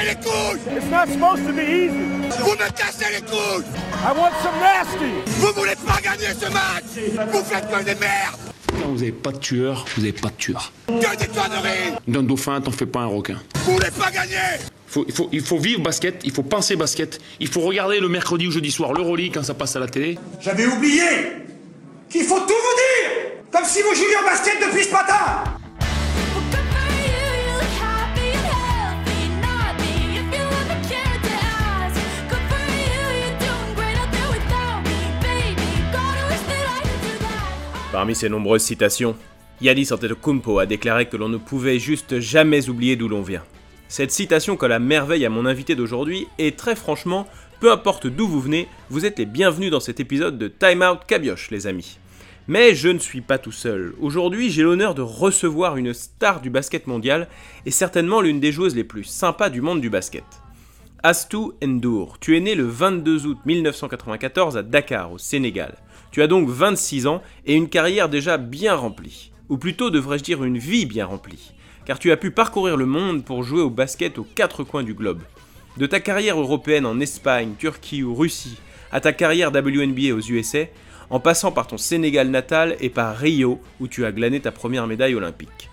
cassez les couilles It's not supposed to be easy. Vous me cassez les couilles I want some nasty. Vous voulez pas gagner ce match Vous faites que des merdes Quand vous n'avez pas de tueur, vous n'avez pas de tueur. Que des conneries D'un dauphin, t'en fais pas un requin. Vous voulez pas gagner Faut- il, faut, il faut vivre basket, il faut penser basket, il faut regarder le mercredi ou jeudi soir l'Euroleague quand ça passe à la télé. J'avais oublié qu'il faut tout vous dire Comme si vous jouiez au basket depuis ce matin Parmi ses nombreuses citations, Yadis Antetokounmpo a déclaré que l'on ne pouvait juste jamais oublier d'où l'on vient. Cette citation colle à merveille à mon invité d'aujourd'hui et très franchement, peu importe d'où vous venez, vous êtes les bienvenus dans cet épisode de Time Out Cabioche les amis. Mais je ne suis pas tout seul. Aujourd'hui, j'ai l'honneur de recevoir une star du basket mondial et certainement l'une des joueuses les plus sympas du monde du basket. Astou Ndour, tu es né le 22 août 1994 à Dakar, au Sénégal. Tu as donc 26 ans et une carrière déjà bien remplie. Ou plutôt devrais-je dire une vie bien remplie. Car tu as pu parcourir le monde pour jouer au basket aux quatre coins du globe. De ta carrière européenne en Espagne, Turquie ou Russie, à ta carrière WNBA aux USA, en passant par ton Sénégal natal et par Rio où tu as glané ta première médaille olympique.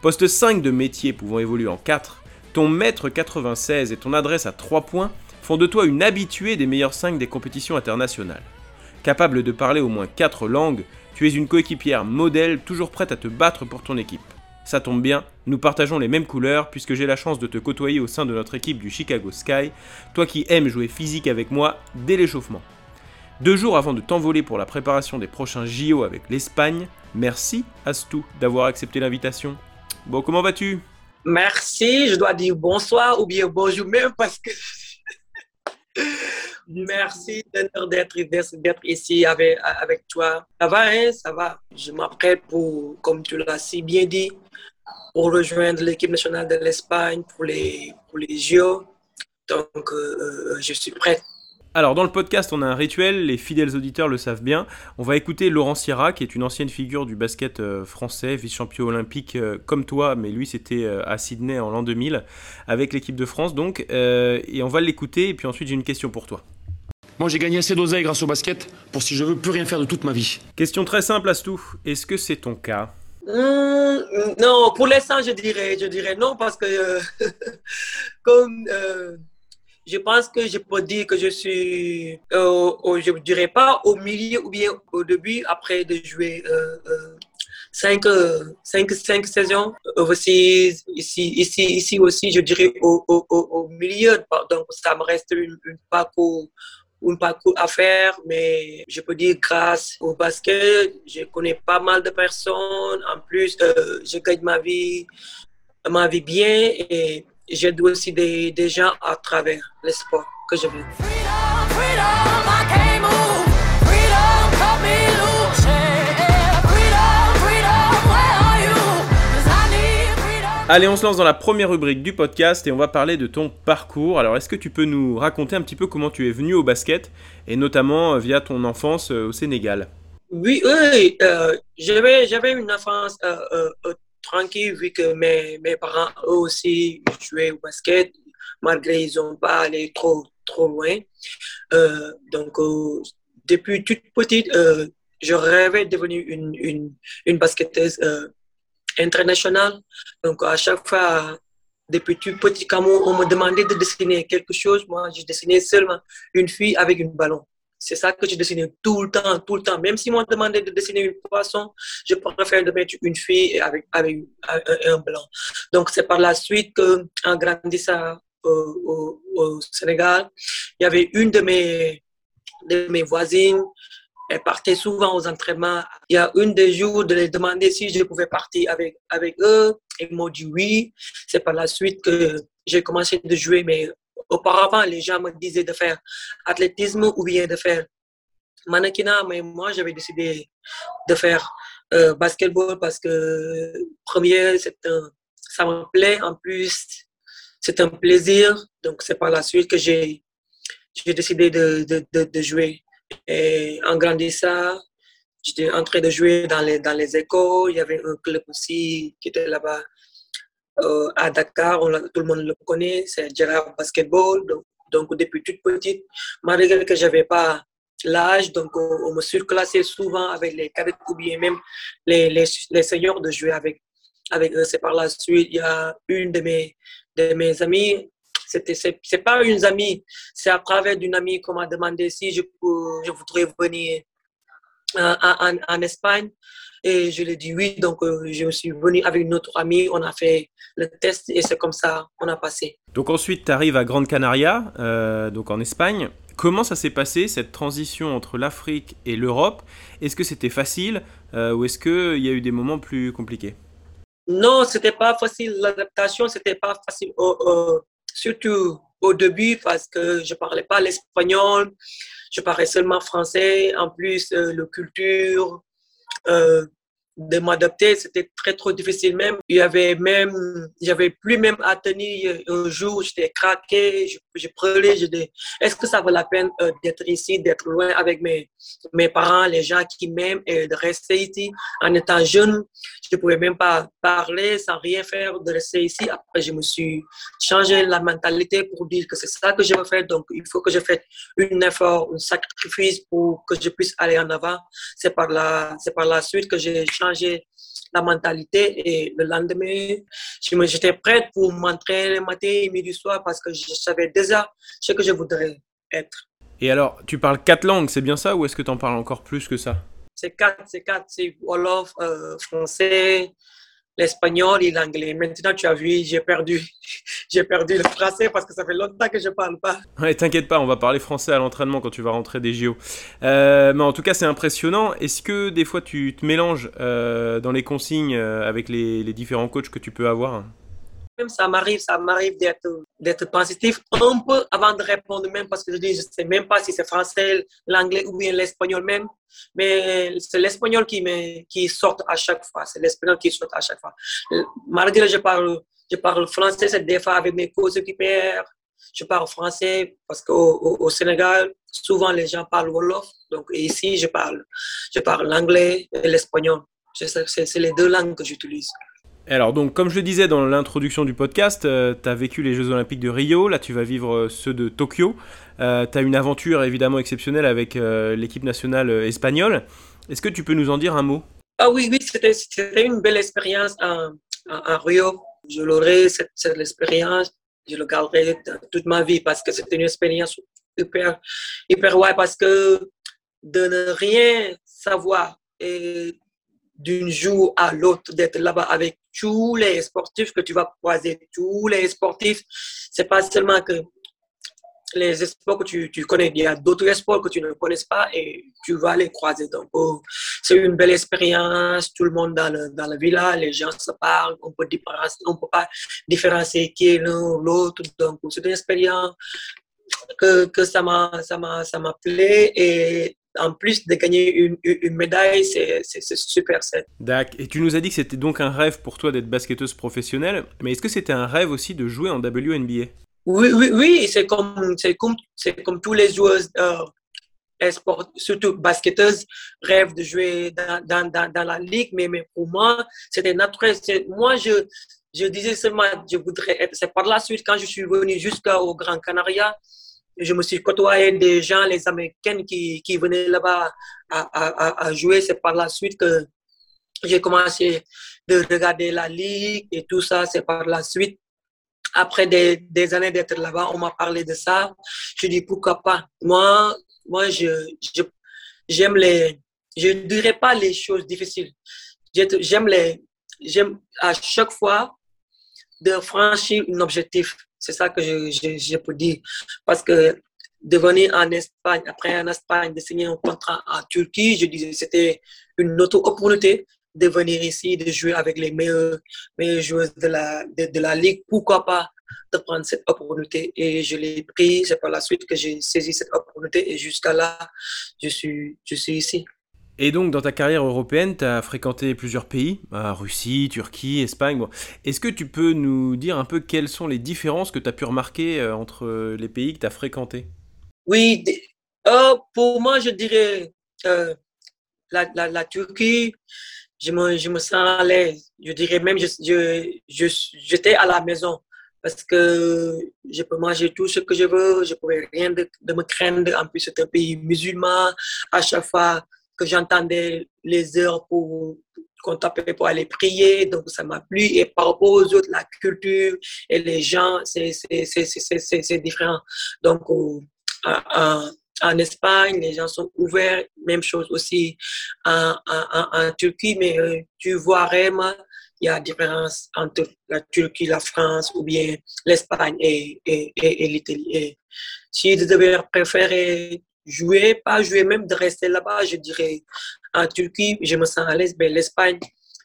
Poste 5 de métier pouvant évoluer en 4, ton mètre 96 et ton adresse à 3 points font de toi une habituée des meilleurs 5 des compétitions internationales. Capable de parler au moins 4 langues, tu es une coéquipière modèle toujours prête à te battre pour ton équipe. Ça tombe bien, nous partageons les mêmes couleurs puisque j'ai la chance de te côtoyer au sein de notre équipe du Chicago Sky, toi qui aimes jouer physique avec moi dès l'échauffement. Deux jours avant de t'envoler pour la préparation des prochains JO avec l'Espagne, merci Astou d'avoir accepté l'invitation. Bon, comment vas-tu? Merci, je dois dire bonsoir ou bien bonjour même parce que merci d'être ici avec, toi. Ça va, hein? Ça va. Je m'apprête pour, comme tu l'as si bien dit, pour rejoindre l'équipe nationale de l'Espagne pour les, pour les JO. Donc, euh, euh, je suis prête. Alors dans le podcast on a un rituel, les fidèles auditeurs le savent bien. On va écouter Laurent Sierra qui est une ancienne figure du basket euh, français, vice-champion olympique comme toi, mais lui c'était à Sydney en l'an 2000 avec l'équipe de France donc. et on va l'écouter et puis ensuite j'ai une question pour toi. Moi j'ai gagné assez d'oseille grâce au basket pour si je veux plus rien faire de toute ma vie. Question très simple Astou, est-ce que c'est ton cas Hmm, non, pour l'instant, je dirais, je dirais non parce que euh, comme euh, je pense que je peux dire que je suis, euh, au- je ne dirais pas au milieu ou bien au début après de jouer euh, euh, cinq, euh, cinq, cinq saisons overseas, ici, ici, ici aussi, je dirais au, au, au, au milieu. Donc, ça me reste une, une parcours un parcours à faire, mais je peux dire grâce au basket, je connais pas mal de personnes. En plus, euh, je gagne ma vie, ma vie bien et j'aide aussi des, des gens à travers le sport que je fais. Allez, on se lance dans la première rubrique du podcast et on va parler de ton parcours. Alors, est-ce que tu peux nous raconter un petit peu comment tu es venu au basket et notamment euh, via ton enfance euh, au Sénégal? Oui, oui, euh, j'avais, j'avais une enfance tranquille vu que mes, mes parents, eux aussi, jouaient au basket, malgré ils n'ont pas allé trop, trop loin. Donc, depuis toute petite, je rêvais de devenir une, une, une basketteuse internationale. Donc, à chaque fois, depuis tout petit, quand on on me demandait de dessiner quelque chose, moi, je dessinais seulement une fille avec un ballon. C'est ça que je dessinais tout le temps, tout le temps. Même si on me demandait de dessiner une poisson, je préfère de mettre une fille avec, avec un, un blanc. Donc, c'est par la suite qu'en grandissant au, au, au Sénégal, il y avait une de mes, de mes voisines elle partait souvent aux entraînements. Il y a une des jours de les demander si je pouvais partir avec, avec eux. Ils m'ont dit oui. C'est par la suite que j'ai commencé de jouer. Mais auparavant, les gens me disaient de faire athlétisme ou bien de faire mannequinat. Mais moi, j'avais décidé de faire euh, basketball parce que, premier, un, ça me plaît. En plus, c'est un plaisir. Donc, c'est par la suite que j'ai décidé de, de, de jouer. Et en grandissant, j'étais en train de jouer dans les, dans les écoles. Il y avait un club aussi qui était là-bas euh, à Dakar, tout le monde le connaît, c'est Gérard Basketball. Donc, donc, depuis toute petite, malgré que je n'avais pas l'âge, donc on, me surclassait souvent avec les cadets ou bien même les, les, les seniors de jouer avec, avec eux. C'est par la suite, il y a une de mes, de mes amies, c'était, c'est, pas une amie, c'est à travers d'une amie qu'on m'a demandé si je, je voudrais venir en, en, en Espagne. Et je lui ai dit oui, donc euh, je suis venu avec une autre amie, on a fait le test et c'est comme ça qu'on a passé. Donc ensuite, tu arrives à Grande Canaria, euh, donc en Espagne. Comment ça s'est passé, cette transition entre l'Afrique et l'Europe? Est-ce que c'était facile euh, ou est-ce qu'il y a eu des moments plus compliqués? Non, c'était pas facile. L'adaptation, c'était pas facile. Surtout au début parce que je parlais pas l'espagnol, je parlais seulement français. En plus, la culture, euh, de m'adapter, c'était très trop difficile même. Il y avait même, j'avais plus même à tenir un jour, j'étais craqué, je, je je dis, est-ce que ça vaut la peine euh, d'être ici, d'être loin avec mes, mes parents, les gens qui m'aiment et de rester ici en étant jeune? Je ne pouvais même pas parler sans rien faire, de rester ici. Après, je me suis changé la mentalité pour dire que c'est ça que je veux faire. Donc, il faut que je fasse un effort, un sacrifice pour que je puisse aller en avant. C'est par la, c'est par la suite que j'ai changé la mentalité et le lendemain, j'étais prête pour m'entraîner le matin et midi soir parce que je savais déjà ce que je voudrais être. Et alors, tu parles quatre langues, c'est bien ça ou est-ce que tu en parles encore plus que ça? C'est quatre, c'est quatre, c'est Wolof, euh, français, l'espagnol et l'anglais. Maintenant, tu as vu, j'ai perdu, j'ai perdu le français parce que ça fait longtemps que je parle pas. T'inquiète pas, on va parler français à l'entraînement quand tu vas rentrer des JO. Euh, mais en tout cas, c'est impressionnant. Est-ce que des fois tu te mélanges euh, dans les consignes euh, avec les, les différents coachs que tu peux avoir? Même ça m'arrive, ça m'arrive d'être, d'être positif un peu avant de répondre même parce que je dis, je sais même pas si c'est français, l'anglais ou bien l'espagnol même, mais c'est l'espagnol qui me, qui sort à chaque fois, c'est l'espagnol qui sort à chaque fois. Malgré je parle, je parle français, c'est des fois avec mes co-équipiers, je parle français parce qu'au au, Sénégal, souvent les gens parlent Wolof, donc ici je parle, je parle l'anglais et l'espagnol. C'est les deux langues que j'utilise. Alors donc comme je le disais dans l'introduction du podcast, euh, tu as vécu les Jeux Olympiques de Rio, là tu vas vivre euh, ceux de Tokyo. Euh, tu as une aventure évidemment exceptionnelle avec l'équipe nationale espagnole. Est-ce que tu peux nous en dire un mot? Ah oui, oui, c'était une belle expérience à, Rio. Je l'aurai, cette, cette, expérience, je le garderai toute ma vie parce que c'était une expérience hyper, hyper ouais, parce que de ne rien savoir et d'un jour à l'autre, d'être là-bas avec tous les sportifs que tu vas croiser, tous les sportifs. C'est pas seulement que les sports que tu, tu connais, il y a d'autres sports que tu ne connais pas et tu vas les croiser. Donc, oh, c'est une belle expérience. Tout le monde dans dans la villa, les gens se parlent, on peut on peut pas différencier qui est l'un ou l'autre. Donc, c'est une expérience que, que ça m'a, ça plu et en plus de gagner une, une médaille, c'est super. D'accord. Et tu nous as dit que c'était donc un rêve pour toi d'être basketteuse professionnelle, mais est-ce que c'était un rêve aussi de jouer en WNBA Oui, oui, oui c'est comme, comme, comme tous les joueurs, euh, sport, surtout basketteuses, rêvent de jouer dans, dans, dans, la ligue, mais, mais pour moi, c'était naturel. Moi, je, je disais seulement, je voudrais être. C'est par la suite, quand je suis venu jusqu'au Grand Canaria, je me suis côtoyé des gens, les Américains qui, qui venaient là-bas à, à, jouer. C'est par la suite que j'ai commencé de regarder la ligue et tout ça. C'est par la suite, après des, des années d'être là-bas, on m'a parlé de ça. Je dis pourquoi pas? Moi, moi, je, j'aime les, je dirais pas les choses difficiles. J'aime les, j'aime à chaque fois de franchir un objectif. C'est ça que je, peux dire. Parce que de venir en Espagne, après en Espagne, de signer un contrat en Turquie, je disais c'était une autre opportunité de venir ici, de jouer avec les meilleurs, meilleurs joueurs de la, Ligue. Pourquoi pas de prendre cette opportunité? Et je l'ai pris. C'est par la suite que j'ai saisi cette opportunité et jusqu'à là, je suis ici. Et donc, dans ta carrière européenne, tu as fréquenté plusieurs pays, bah, Russie, Turquie, Espagne. Est-ce que tu peux nous dire un peu quelles sont les différences que tu as pu remarquer euh, entre les pays que tu as fréquentés? Oui, euh, pour moi, je dirais euh, la, Turquie. je me, je me sens à l'aise. Je dirais même, je, je, je, j'étais à la maison parce que je peux manger tout ce que je veux, je ne pouvais rien de, de, me craindre. En plus, c'est un pays musulman. À chaque fois j'entendais les heures pour qu'on t'appelait pour aller prier, donc ça m'a plu. Et par rapport aux autres, la culture et les gens, c'est différent. Donc, en, en Espagne, les gens sont ouverts. Même chose aussi en, en, en Turquie, mais euh, tu vois vraiment, il y a différence entre la Turquie, la France ou bien l'Espagne et, et, et, l'Italie. Si je devais préférer jouer, pas jouer, même de rester là-bas, je dirais en Turquie, je me sens à l'aise, mais l'Espagne,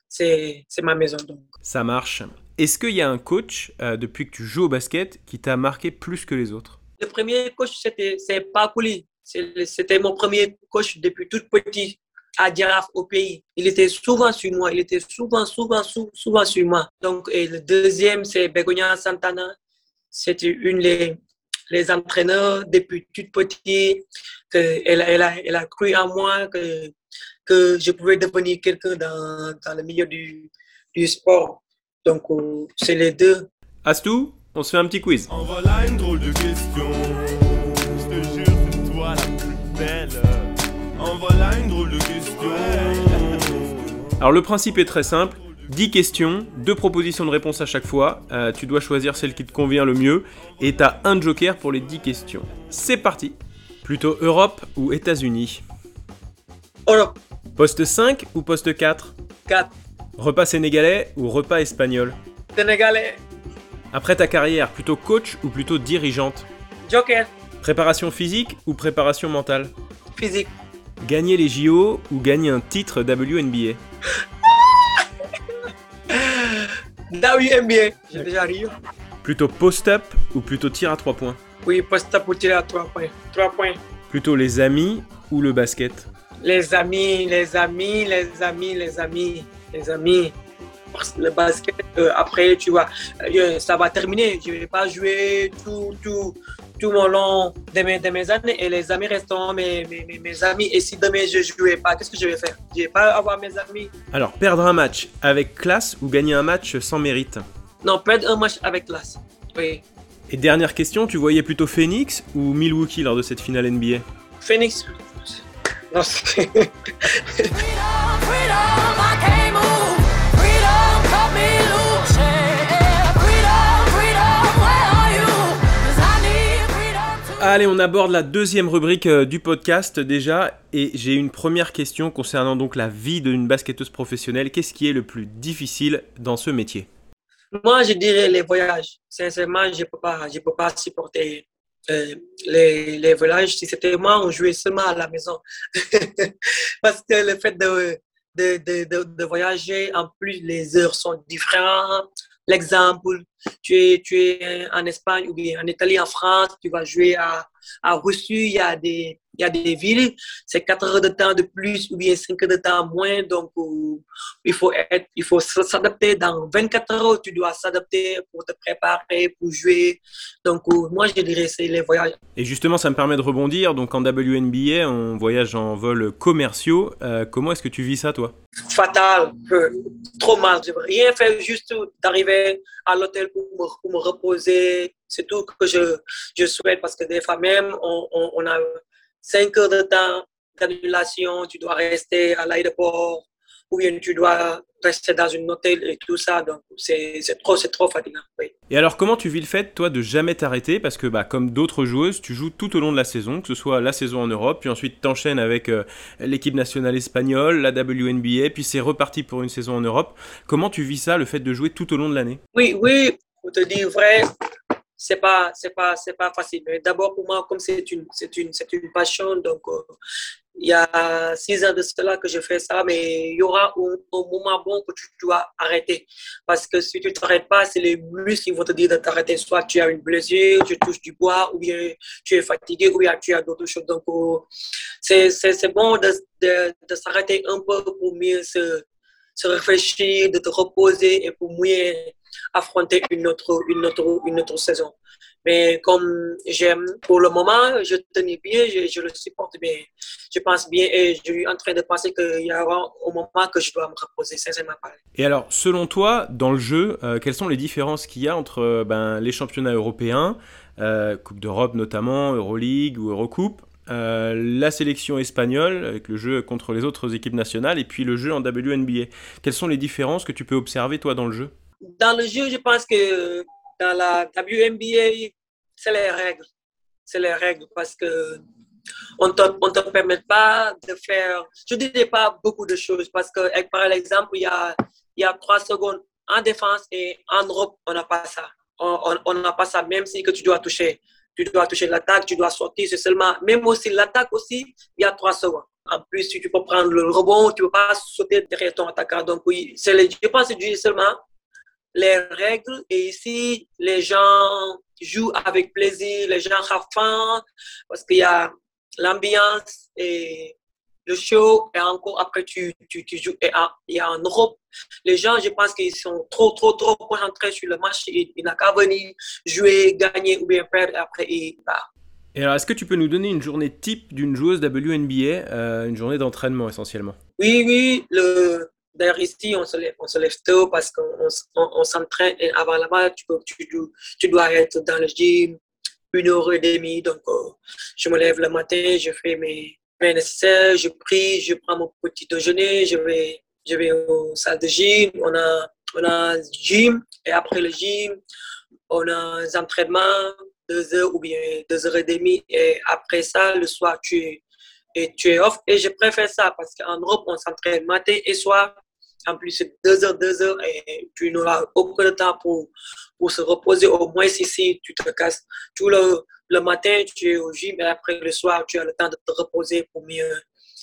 c'est ma maison. Donc. Ça marche. Est-ce qu'il y a un coach, euh, depuis que tu joues au basket, qui t'a marqué plus que les autres? Le premier coach, c'était Pakouli. C'était mon premier coach depuis tout petit à Giraffe au pays. Il était souvent sur moi. Il était souvent, souvent, souvent, sur moi. Donc, et le deuxième, c'est Begonia Santana. C'était une des les entraîneurs depuis tout petit. Que elle, elle, a, elle a cru en moi que, que je pouvais devenir quelqu'un dans, dans le milieu du, du sport. Donc, euh, c'est les deux. Astou, on se fait un petit quiz. En voilà une drôle de question. Je te jure, c'est toi la plus belle. En voilà une drôle de question. Alors le principe est très simple. 10 questions, 2 propositions de réponse à chaque fois. Euh, tu dois choisir celle qui te convient le mieux. Et tu as un joker pour les 10 questions. C'est parti Plutôt Europe ou États-Unis? Europe. Poste 5 ou poste 4 4. Repas sénégalais ou repas espagnol? Sénégalais. Après ta carrière, plutôt coach ou plutôt dirigeante? Joker. Préparation physique ou préparation mentale? Physique. Gagner les JO ou gagner un titre WNBA WNBA, j'ai déjà Rio. Plutôt post-up ou plutôt tir à 3 points? Oui, post-up ou tir à 3 points. 3 points. Plutôt les amis ou le basket? Les amis, les amis, les amis, les amis, les amis le basket, euh, après, tu vois, euh, ça va terminer. Je ne vais pas jouer tout, tout, tout mon long de mes, de mes années et les amis resteront mes, mes, mes amis. Et si demain je ne jouais pas, qu'est-ce que je vais faire? Je ne vais pas avoir mes amis. Alors, perdre un match avec classe ou gagner un match sans mérite? Non, perdre un match avec classe. Oui. Et dernière question, tu voyais plutôt Phoenix ou Milwaukee lors de cette finale NBA Phoenix. Non, Allez, on aborde la deuxième rubrique euh, du podcast déjà, et j'ai une première question concernant donc la vie d'une basketteuse professionnelle. Qu'est-ce qui est le plus difficile dans ce métier? Moi, je dirais les voyages. Sincèrement, je ne peux, pas, peux pas supporter euh, les, voyages. Si c'était moi, on jouait seulement à la maison. Parce que le fait de, de, de, de, voyager, en plus, les heures sont différentes. L'exemple, tu es, tu es en Espagne ou bien en Italie, en France, tu vas jouer à, à Russie, il y a des, il y a des villes, c'est 4 heures de temps de plus ou bien 5 heures de temps moins. Donc, euh, il faut être, il faut s'adapter. Dans 24 heures, tu dois s'adapter pour te préparer, pour jouer. Donc, euh, moi, je dirais c'est les voyages. Et justement, ça me permet de rebondir. Donc, en WNBA, on voyage en vol commerciaux. Euh, comment est-ce que tu vis ça, toi? Fatal, trop mal. Je veux rien faire, juste d'arriver à l'hôtel pour me, pour me reposer. C'est tout que je, je souhaite parce que des fois même, on, on, on a 5 heures de temps d'annulation, tu dois rester à l'aéroport ou bien tu dois rester dans un hôtel et tout ça. Donc, c'est trop, trop fatigant. Et alors, comment tu vis le fait, toi, de jamais t'arrêter? Parce que, bah, comme d'autres joueuses, tu joues tout au long de la saison, que ce soit la saison en Europe, puis ensuite t'enchaînes avec euh, l'équipe nationale espagnole, la WNBA, puis c'est reparti pour une saison en Europe. Comment tu vis ça, le fait de jouer tout au long de l'année? Oui, oui, pour te dire vrai, c'est pas c'est pas c'est pas facile. Mais d'abord pour moi comme c'est une c'est une c'est une passion donc euh, il y a six ans de cela que je fais ça mais il y aura un, moment bon que tu dois arrêter. Parce que si tu t'arrêtes pas c'est les muscles qui vont te dire de t'arrêter. Soit tu as une blessure tu touches du bois ou bien tu es fatigué ou bien tu as d'autres choses. Donc euh, c'est c'est bon de, de, s'arrêter un peu pour mieux se se réfléchir de te reposer et pour mieux affronter une autre, une autre, une autre saison. Mais comme j'aime pour le moment, je tenais bien, je, le supporte bien. Je pense bien et je suis en train de penser qu'il y aura au moment que je dois me reposer, sincèrement. Et alors, selon toi, dans le jeu, euh, quelles sont les différences qu'il y a entre euh, ben, les championnats européens, euh, Coupe d'Europe notamment, Euroleague ou Eurocoupe, euh, la sélection espagnole avec le jeu contre les autres équipes nationales et puis le jeu en WNBA. Quelles sont les différences que tu peux observer toi dans le jeu? Dans le jeu, je pense que dans la WNBA, c'est les règles. C'est les règles parce que on ne te, permet pas de faire, je ne dirais pas beaucoup de choses parce que, par exemple, il y a, y a trois secondes en défense et en Europe, on n'a pas ça. On n'a pas ça, même si que tu dois toucher tu dois toucher l'attaque, tu dois sortir, c'est seulement, même aussi l'attaque aussi, il y a trois secondes. En plus, si tu peux prendre le rebond, tu ne peux pas sauter derrière ton attaquant. Donc, oui, les, je pense que c'est seulement les règles. Et ici, les gens jouent avec plaisir, les gens raffin parce qu'il y a l'ambiance et le show. Et encore après, tu, tu, tu joues. Et a en Europe, les gens, je pense qu'ils sont trop, trop, trop concentrés sur le match. Ils, n'ont qu'à venir jouer, gagner ou bien perdre. Et après, ils partent. Et alors, est-ce que tu peux nous donner une journée type d'une joueuse WNBA, euh, une journée d'entraînement essentiellement? Oui, oui. Le... D'ailleurs, ici, on se, lève, on se lève tôt parce qu'on on, s'entraîne. Avant là-bas, tu, tu, dois être dans le gym une heure et demie. Donc, euh, je me lève le matin, je fais mes, mes nécessaires, je prie, je prends mon petit déjeuner, je vais je vais au salle de gym, on a, on a gym, et après le gym, on a des entraînements, deux heures ou bien deux heures et demie, et après ça, le soir, tu et tu es off. Et je préfère ça parce qu'en Europe, on s'entraîne matin et soir. En plus, c'est deux heures, deux heures, et tu n'auras aucun temps pour, pour se reposer. Au moins, ici, tu te casses tout le, le matin, tu es au gym, et après le soir, tu as le temps de te reposer pour mieux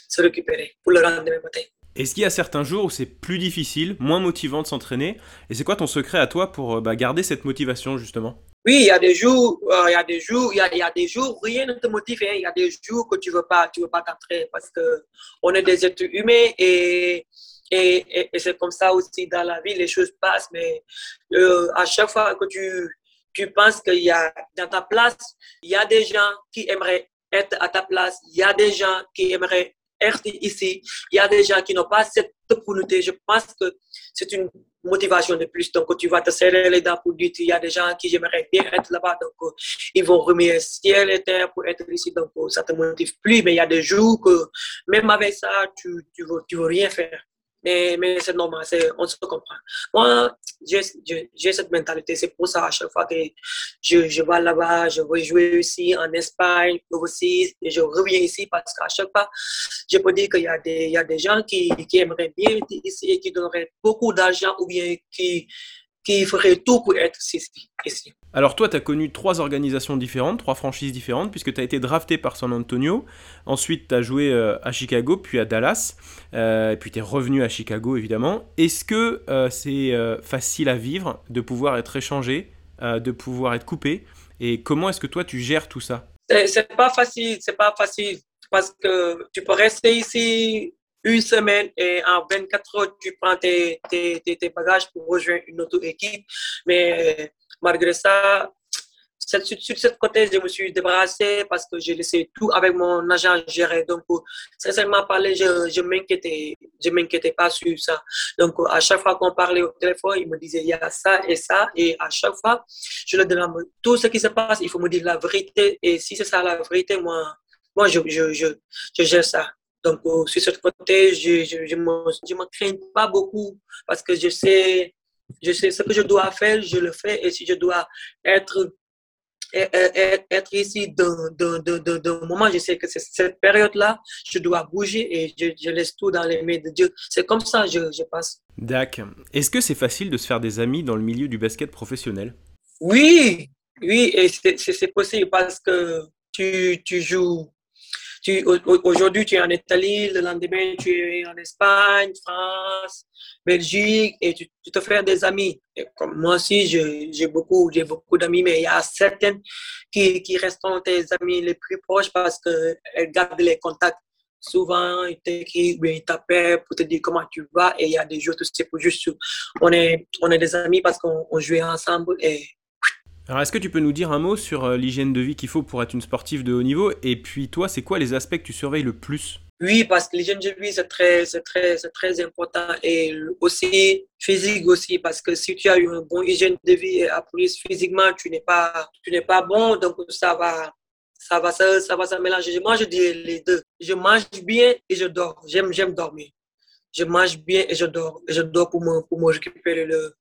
se récupérer pour le lendemain matin. Est-ce qu'il y a certains jours où c'est plus difficile, moins motivant de s'entraîner? Et c'est quoi ton secret à toi pour euh, bah, garder cette motivation justement? Oui, il y a des jours, euh, il y a des jours, il y a, des jours, rien ne te motive. Hein. Il y a des jours que tu veux pas, tu veux pas t'entraîner parce que on est des êtres humains et et, c'est comme ça aussi dans la vie, les choses passent. Mais euh, à chaque fois que tu tu penses qu'il y a dans ta place, il y a des gens qui aimeraient être à ta place, il y a des gens qui aimeraient ici, il y a des gens qui n'ont pas cette opportunité. Je pense que c'est une motivation de plus. Donc, tu vas te serrer les dents pour dire il y a des gens qui j'aimerais bien être là-bas. Donc, euh, ils vont remettre ciel et terre pour être ici. Donc, euh, ça te motive plus. Mais il y a des jours que, même avec ça, tu ne tu veux, tu veux rien faire. Mais, mais c'est normal, on se comprend. Moi, j'ai cette mentalité. C'est pour ça, à chaque fois que je, vais là-bas, je vais jouer ici en Espagne, aussi, et je reviens ici parce qu'à chaque fois, je peux dire qu'il y, a des, y a des gens qui, qui aimeraient bien ici et qui donneraient beaucoup d'argent ou bien qui, qui feraient tout pour être ici. ici. Alors toi, tu as connu trois organisations différentes, trois franchises différentes, puisque tu as été drafté par San Antonio, ensuite tu as joué euh, à Chicago, puis à Dallas, euh, et puis tu es revenu à Chicago évidemment. Est-ce que euh, c'est facile à vivre de pouvoir être échangé, de pouvoir être coupé, et comment est-ce que toi tu gères tout ça? C'est pas facile, c'est pas facile, parce que tu peux rester ici une semaine et en 24 heures, tu prends tes, tes, tes bagages pour rejoindre une autre équipe, mais malgré ça, sur, cette côté, je me suis débarrassé parce que j'ai laissé tout avec mon agent gérer. Donc, sincèrement parler, je ne m'inquiétais, je m'inquiétais pas sur ça. Donc, à chaque fois qu'on parlait au téléphone, il me disait, il y a ça et ça. Et à chaque fois, je le demande tout ce qui se passe, il faut me dire la vérité. Et si c'est ça la vérité, moi, moi je, je, je, je gère ça. Donc, sur cette côté, je ne je, je me crains pas beaucoup parce que je sais je sais ce que je dois faire, je le fais. Et si je dois être, être ici d'un moment, je sais que c'est cette période-là, je dois bouger et je, laisse tout dans les mains de Dieu. C'est comme ça, je, je passe. D'accord. Est-ce que c'est facile de se faire des amis dans le milieu du basket professionnel? Oui, oui, et c'est possible parce que tu, tu joues aujourd'hui, tu es en Italie, le lendemain, tu es en Espagne, France, Belgique, et tu, te fais des amis. comme moi aussi, j'ai beaucoup, beaucoup d'amis, mais il y a certaines qui, qui restent tes amis les plus proches parce qu'elles gardent les contacts souvent, ils t'écrivent, ils t'appellent pour te dire comment tu vas. Et il y a des jours, c'est pour juste, on est, on est des amis parce qu'on on jouait ensemble. Alors, est-ce que tu peux nous dire un mot sur euh, l'hygiène de vie qu'il faut pour être une sportive de haut niveau? Et puis, toi, c'est quoi les aspects que tu surveilles le plus? Oui, parce que l'hygiène de vie, c'est très, très, très important. Et aussi, physique aussi, parce que si tu as une bonne hygiène de vie et après, physiquement, tu n'es pas, pas bon, donc ça va, ça va, se- ça va se mélanger. Moi, je dis les deux. Je mange bien et je dors. J'aime, dormir. Je mange bien et je dors. Et je dors pour me, pour le,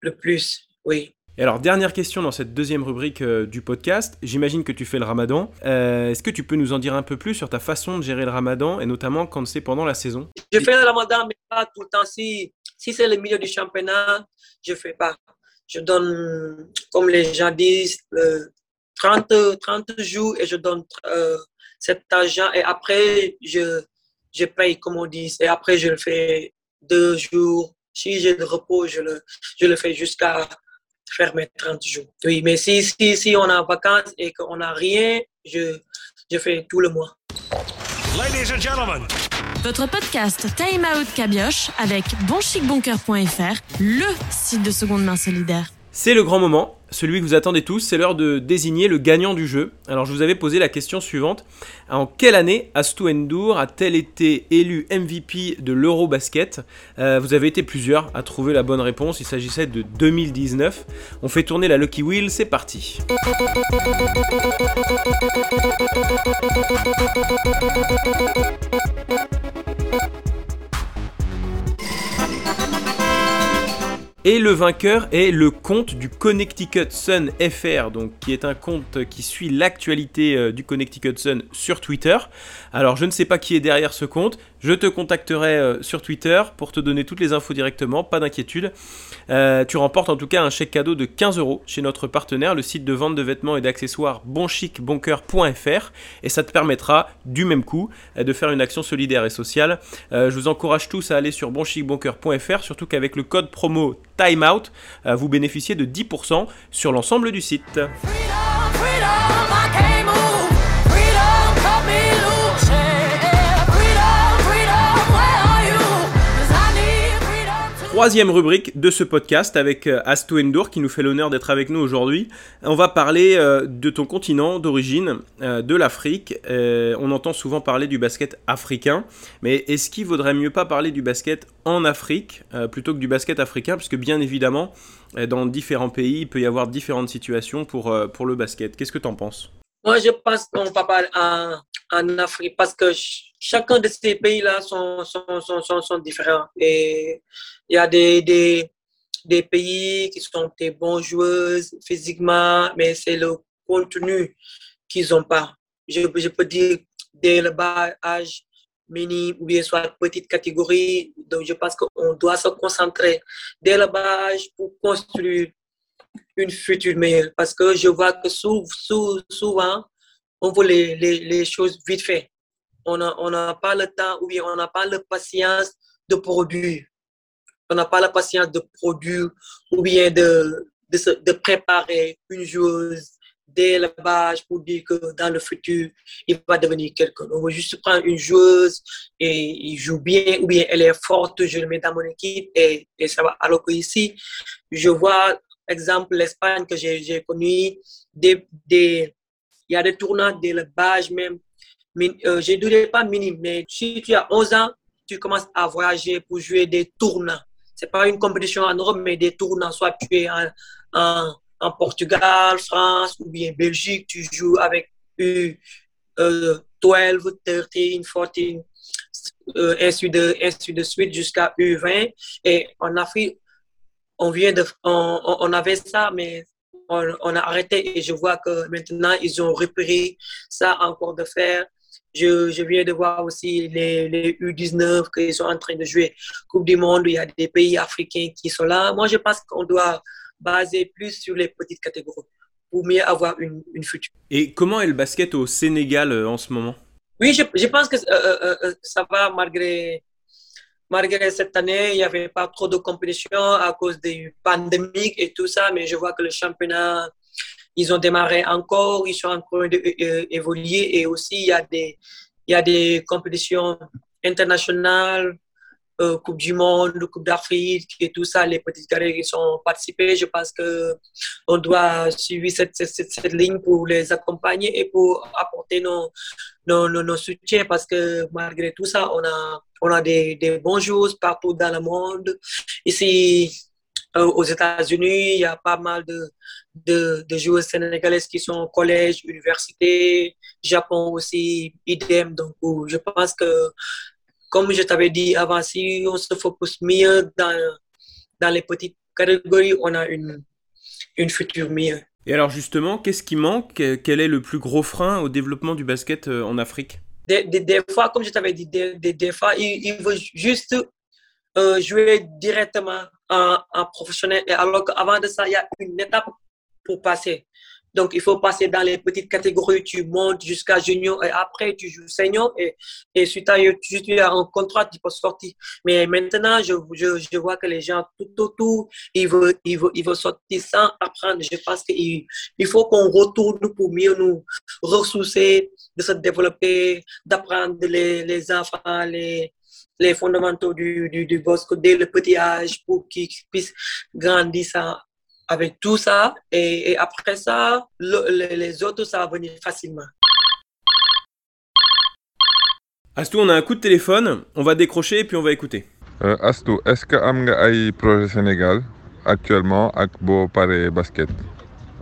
le plus. Oui. Et alors, dernière question dans cette deuxième rubrique euh, du podcast. J'imagine que tu fais le ramadan. Euh, est-ce que tu peux nous en dire un peu plus sur ta façon de gérer le ramadan, et notamment quand c'est pendant la saison? Je fais le ramadan, mais pas tout le temps. Si, si c'est le milieu du championnat, je fais pas. Je donne, comme les gens disent, euh, 30, 30 jours et je donne euh, cet argent. Et après, je, je paye, comme on dit. Et après, je le fais deux jours. Si j'ai de repos, je le, je le fais jusqu'à faire mes 30 jours. Oui, mais si, si, si on est en vacances et qu'on n'a rien, je, je fais tout le mois. Ladies and gentlemen, Votre podcast Time Out Cabioche avec bonchicboncoeur.fr, le site de seconde main solidaire. C'est le grand moment, celui que vous attendez tous, c'est l'heure de désigner le gagnant du jeu. Alors je vous avais posé la question suivante. En quelle année Astou Endour a-t-elle été élu MVP de l'Eurobasket Euh, Vous avez été plusieurs à trouver la bonne réponse, il s'agissait de 2019. On fait tourner la Lucky Wheel, c'est parti. Et le vainqueur est le compte du Connecticut Sun FR, donc qui est un compte qui suit l'actualité euh, du Connecticut Sun sur Twitter. Alors je ne sais pas qui est derrière ce compte, je te contacterai euh, sur Twitter pour te donner toutes les infos directement, pas d'inquiétude. Euh, tu remportes en tout cas un chèque cadeau de 15 euros chez notre partenaire, le site de vente de vêtements et d'accessoires bonchicboncoeur.fr, et ça te permettra du même coup de faire une action solidaire et sociale. Je vous encourage tous à aller sur bonchicboncoeur.fr, surtout qu'avec le code promo TIMEOUT, euh, vous bénéficiez de 10% sur l'ensemble du site. Troisième rubrique de ce podcast avec euh, Astou Endour qui nous fait l'honneur d'être avec nous aujourd'hui. On va parler euh, de ton continent d'origine, euh, de l'Afrique. On entend souvent parler du basket africain, mais est-ce qu'il vaudrait mieux pas parler du basket en Afrique plutôt que du basket africain? Puisque bien évidemment, dans différents pays, il peut y avoir différentes situations pour, pour le basket. Qu'est-ce que tu en penses? Moi, je pense qu'on va parler en, Afrique parce que ch- chacun de ces pays-là sont, sont, sont, sont, différents. Et il y a des, des, pays qui sont des bons joueuses physiquement, mais c'est le contenu qu'ils n'ont pas. Je, je peux dire dès le bas âge, mini ou bien soit petite catégorie. Donc, je pense qu'on doit se concentrer dès le bas âge pour construire une future meilleure. Parce que je vois que sou- sou- souvent, on veut les, les, les choses vite fait. On n'a pas le temps ou bien on n'a pas la patience de produire. On n'a pas la patience de produire ou bien de, de, préparer une joueuse dès âge pour dire que dans le futur, il va devenir quelqu'un. On veut juste prendre une joueuse et il joue bien ou bien elle est forte, je le mets dans mon équipe et, et ça va. Alors que ici, je vois, exemple, l'Espagne que j'ai j'ai connu, des, des, il y a des tournois dès âge même. Euh, je ne dirais pas minime, mais si tu as 11 ans, tu commences à voyager pour jouer des tournois. Ce n'est pas une compétition en Europe, mais des tournois. Soit tu es en, en, Portugal, France ou bien Belgique, tu joues avec U, euh, 12, 13, 14, euh, ainsi, de, de suite jusqu'à U20. Et en Afrique, on vient de, on- on avait ça, mais on, on a arrêté et je vois que maintenant ils ont repris ça encore de faire. Je, je viens de voir aussi les, les U19 qu'ils sont en train de jouer Coupe du Monde. Il y a des pays africains qui sont là. Moi, je pense qu'on doit baser plus sur les petites catégories pour mieux avoir une, une future. Et comment est le basket au Sénégal euh, en ce moment? Oui, je, je pense que euh, euh, euh, ça va malgré, malgré cette année. Il n'y avait pas trop de compétition à cause des pandémies et tout ça, mais je vois que le championnat, ils ont démarré encore, ils sont en train d'évoluer et aussi il y a des, il y a des compétitions internationales, euh, Coupe du Monde, Coupe d'Afrique et tout ça, les petites carrières qui sont participées. Je pense qu'on doit suivre cette, cette, cette, ligne pour les accompagner et pour apporter nos, nos, nos, soutiens parce que malgré tout ça, on a, on a des, des bons joueurs partout dans le monde. Ici, euh, aux États-Unis, il y a pas mal de, de, de joueurs sénégalais qui sont au collège, université, Japon aussi, idem. Donc, je pense que comme je t'avais dit avant, si on se focus mieux dans, dans les petites catégories, on a une, une future meilleure. Et alors justement, qu'est-ce qui manque? Quel est le plus gros frein au développement du basket euh, en Afrique? Des, des, des, fois, comme je t'avais dit, des, des, fois, il, il veut juste euh, jouer directement en, en professionnel. Et alors qu'avant de ça, il y a une étape pour passer. Donc, il faut passer dans les petites catégories. Tu montes jusqu'à junior et après, tu joues senior. Et, et si tu as, un contrat, tu peux sortir. Mais maintenant, je, je, vois que les gens, tout autour, ils veulent, ils veulent, ils veulent sortir sans apprendre. Je pense qu'il il faut qu'on retourne pour mieux nous ressourcer, de se développer, d'apprendre les, les enfants, les, les fondamentaux du, du, du bosque dès le petit âge pour qu'ils puissent grandir ça avec tout ça. Et, et après ça, le, les autres, ça va venir facilement. Astou, on a un coup de téléphone, on va décrocher et puis on va écouter. Euh, Astou, est-ce que am nga ay projet Sénégal actuellement ak boo paree basket?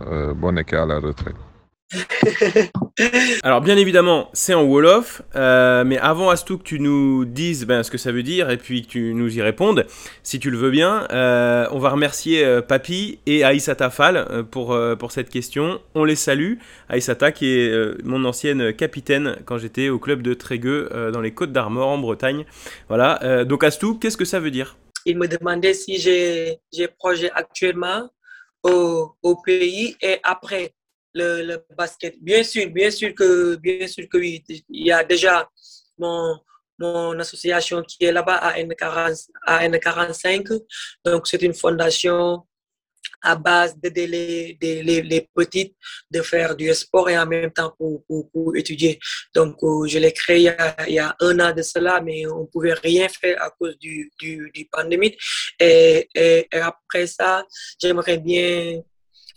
Euh, boo nekkee à la retraite Alors bien évidemment, c'est en Wolof, euh, mais avant Astou que tu nous dises ben, ce que ça veut dire et puis que tu nous y répondes, si tu le veux bien, euh, on va remercier euh, Papy et Aïsata Fall pour, pour cette question. On les salue. Aïsata qui est mon ancienne capitaine quand j'étais au club de Trégueux dans les Côtes d'Armor en Bretagne. Voilà, donc Astou, qu'est-ce que ça veut dire? Il me demandait si j'ai projet actuellement au, au pays et après le, basket. Bien sûr, bien sûr que, bien sûr que oui. Il y a déjà mon, mon association qui est là-bas à N40, à N45. Donc, c'est une fondation à base d'aider les, les, les, petites de faire du sport et en même temps pour, pour, étudier. Donc, euh, je l'ai créé il y, a, un an de cela, mais on ne pouvait rien faire à cause du, du, du pandémie. Et, et après ça, j'aimerais bien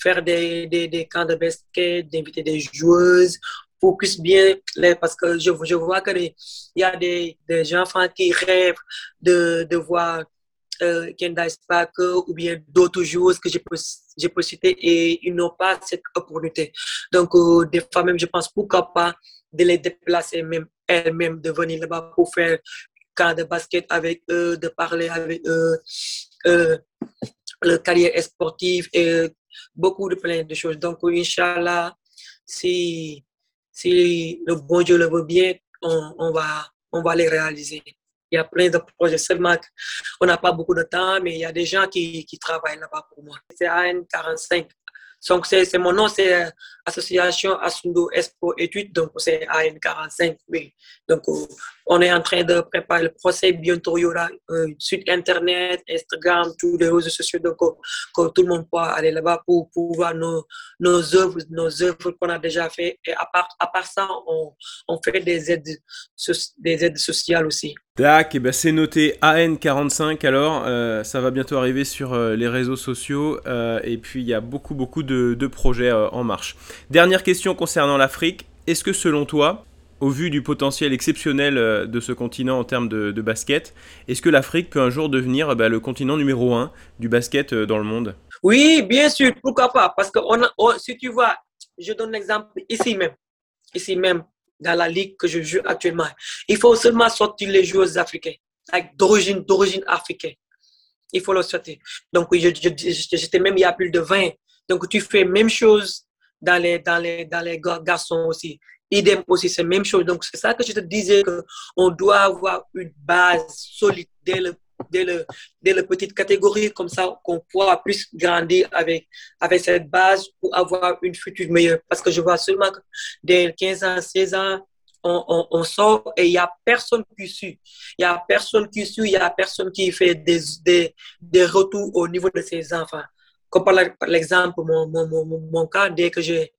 faire des, des, des camps de basket, d'inviter des joueuses pour plus bien les, parce que je, je vois que il y a des, des enfants qui rêvent de, de voir euh, Kendall Sparker ou bien d'autres joueuses que j'ai j'ai citer et ils n'ont pas cette opportunité. Donc, euh, des fois même, je pense pourquoi pas de les déplacer même elles-mêmes, de venir là-bas pour faire camp de basket avec eux, de parler avec eux, euh, leur carrière sportive et beaucoup de plein de choses. Donc, Inch'Allah, si, si le bon Dieu le veut bien, on, on, va, on va les réaliser. Il y a plein de projets, seulement on n'a pas beaucoup de temps, mais il y a des gens qui, qui travaillent là-bas pour moi. C'est AN45. Donc, c'est mon nom, c'est Association Asundo Expo Études, donc c'est AN45. Oui. Donc, on est en train de préparer le procès. Bientôt, il site internet, Instagram, tous les réseaux sociaux, donc que tout le monde pourra aller là-bas pour, voir nos, œuvres, nos œuvres qu'on a déjà fait. Et à part, ça, on, fait des aides, des aides sociales aussi. Tac, et ben c'est noté AN45 alors, euh, ça va bientôt arriver sur euh, les réseaux sociaux euh, et puis il y a beaucoup beaucoup de projets en marche. Dernière question concernant l'Afrique, est-ce que selon toi, au vu du potentiel exceptionnel de ce continent en termes de, basket, est-ce que l'Afrique peut un jour devenir bah, le continent numéro un du basket dans le monde? Oui, bien sûr, pourquoi pas, parce que si tu vois, je donne l'exemple ici même, ici même, dans la ligue que je joue actuellement. Il faut seulement sortir les joueurs africains, d'origine, d'origine africaine. Il faut le sortir. Donc, je, je, j'étais même il y a plus de 20. Donc, tu fais même chose dans les, dans les, dans les garçons aussi. Idem aussi, c'est même chose. Donc, c'est ça que je te disais qu'on doit avoir une base solide dès le dès, le, dès la petite catégorie, comme ça qu'on pourra plus grandir avec, avec cette base pour avoir une future meilleure. Parce que je vois seulement que dès 15 ans, 16 ans, on, on, on sort et il n'y a personne qui suit. Il n'y a personne qui suit, il n'y a personne qui fait des, des, des retours au niveau de ses enfants. Comme par l'exemple, mon, mon, mon, mon cas, dès que j'ai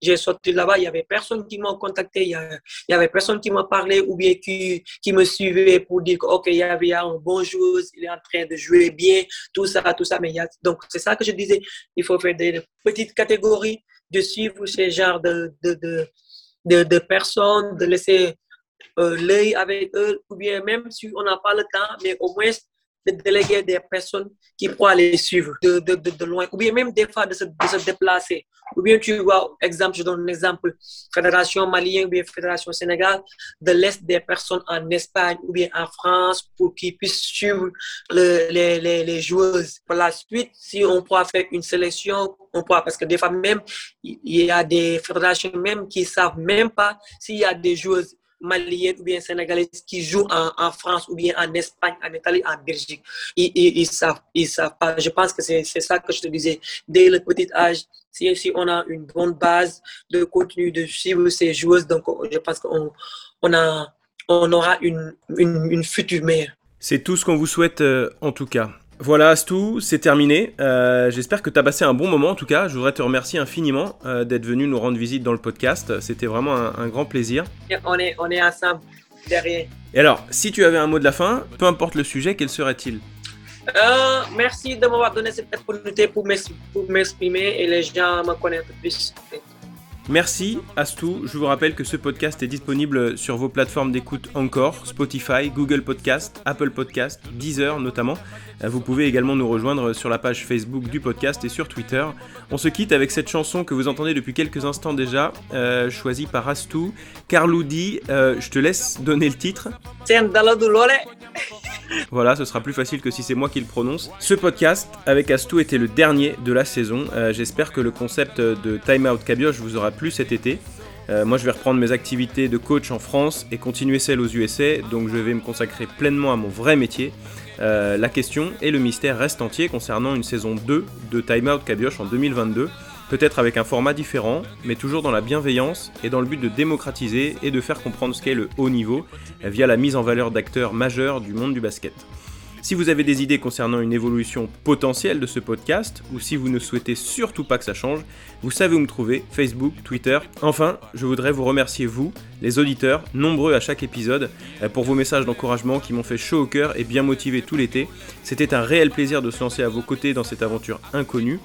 j'ai sorti là-bas, il y avait personne qui m'a contacté, il y, avait personne qui m'a parlé ou bien qui, me suivait pour dire OK, il y avait un bon joueur, il est en train de jouer bien, tout ça, tout ça. Mais y a, donc, c'est ça que je disais, il faut faire des petites catégories, de suivre ce genre de, de, de personnes, de laisser euh, l'œil avec eux, ou bien même si on n'a pas le temps, mais au moins de déléguer des personnes qui pourraient les suivre de, de, de, loin, ou bien même des fois de se, déplacer. Ou bien tu vois, exemple, je donne un exemple, Fédération malienne ou bien Fédération Sénégal, de l'Est des personnes en Espagne ou bien en France pour qu'ils puissent suivre le- les, les, les joueuses. Par la suite, si on pourra faire une sélection, on pourra, parce que des fois même, il y a des fédérations même qui savent même pas s'il y a des joueuses maliennes ou bien sénégalaises qui jouent en, en France ou bien en Espagne, en Italie, en Belgique. Ils, ils, savent, ils savent pas. Je pense que c'est c'est ça que je te disais. Dès le petit âge, si, si on a une bonne base de contenu, de suivre ces joueuses, donc je pense qu'on on a, on aura une, une, une future meilleure. C'est tout ce qu'on vous souhaite euh, en tout cas. Voilà Astou, c'est terminé. Euh, J'espère que tu as passé un bon moment en tout cas. Je voudrais te remercier infiniment euh, d'être venu nous rendre visite dans le podcast. C'était vraiment un, un grand plaisir. On est, on est ensemble derrière. Et alors, si tu avais un mot de la fin, peu importe le sujet, quel serait-il? Euh, merci de m'avoir donné cette opportunité pour m'ex- pour m'exprimer et les gens me connaissent plus. Merci Astou. Je vous rappelle que ce podcast est disponible sur vos plateformes d'écoute encore, Spotify, Google Podcast, Apple Podcast, Deezer notamment. Vous pouvez également nous rejoindre sur la page Facebook du podcast et sur Twitter. On se quitte avec cette chanson que vous entendez depuis quelques instants déjà, euh, choisie par Astou. Carloudi, euh, je te laisse donner le titre. Voilà, ce sera plus facile que si c'est moi qui le prononce. Ce podcast avec Astou était le dernier de la saison. Euh, J'espère que le concept de Time Out Cabioche vous aura plu cet été. Euh, moi, je vais reprendre mes activités de coach en France et continuer celles aux USA, donc je vais me consacrer pleinement à mon vrai métier. Euh, la question et le mystère restent entiers concernant une saison 2 de Time Out Cabioche en 2022, peut-être avec un format différent, mais toujours dans la bienveillance et dans le but de démocratiser et de faire comprendre ce qu'est le haut niveau via la mise en valeur d'acteurs majeurs du monde du basket. Si vous avez des idées concernant une évolution potentielle de ce podcast, ou si vous ne souhaitez surtout pas que ça change, vous savez où me trouver, Facebook, Twitter. Enfin, je voudrais vous remercier vous, les auditeurs, nombreux à chaque épisode, euh, pour vos messages d'encouragement qui m'ont fait chaud au cœur et bien motivé tout l'été. C'était un réel plaisir de se lancer à vos côtés dans cette aventure inconnue.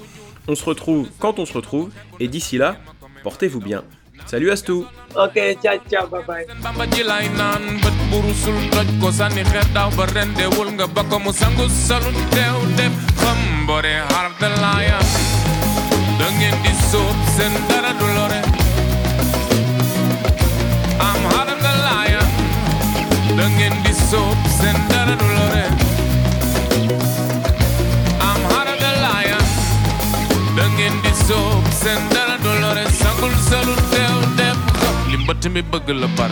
On se retrouve quand on se retrouve, et d'ici là, portez-vous bien. Salut Astou Ok, ciao, ciao, bye bye. bamba ji lay naan bët bu rusul toj ko sànni xeer daaw ba ren deewul nga ba ko mu sangu salu teew def xam mbore har de laayan da ngeen di sóob seen dara du lore am har de laayan da ngeen di sóob seen dara du lore sóob seen dara sangul salu teew def ko mi bëgg la bar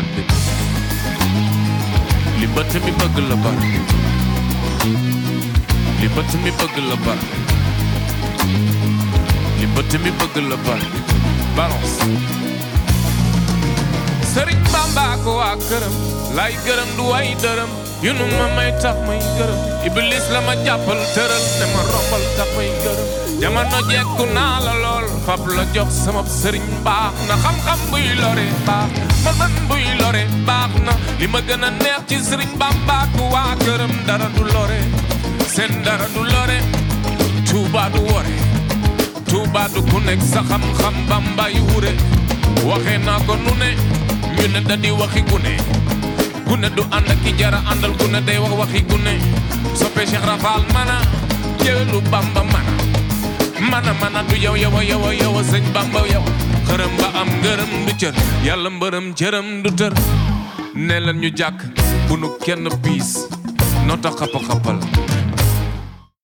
mi bëgg la bar mi bëgg la mi bëgg la balance Bamba ko waa lay gërëm du yu nu ma may tax may gërëm iblis la ma jàppal tëral ne ma rombal tax may gërëm jamono jekku naa la lool. Fab la jox sama sëriñ baax na. Xam-xam buy lore baax man man buy lore baax na. Li ma gën a neex ci sëriñ Bamba ko waa këram dara du lore. Seen dara du lore. Tuuba du wore. Tuuba du ku nekk sa xam-xam Bamba yu wure. Waxee naa ko nu ne. Ñu ne da di waxi gune gune du ànd ki jara àndal gune day wax waxi gune. Soppe Cheikh Rafal mana jëlu Bamba mana. Mana mana du yow yow yow yow sëñ Bamba yow. Xërëm ba am ngërëm du cër. Yàlla mbërëm cërëm du tër. Ne leen ñu jàkk bu nu kenn piis noo tax xappa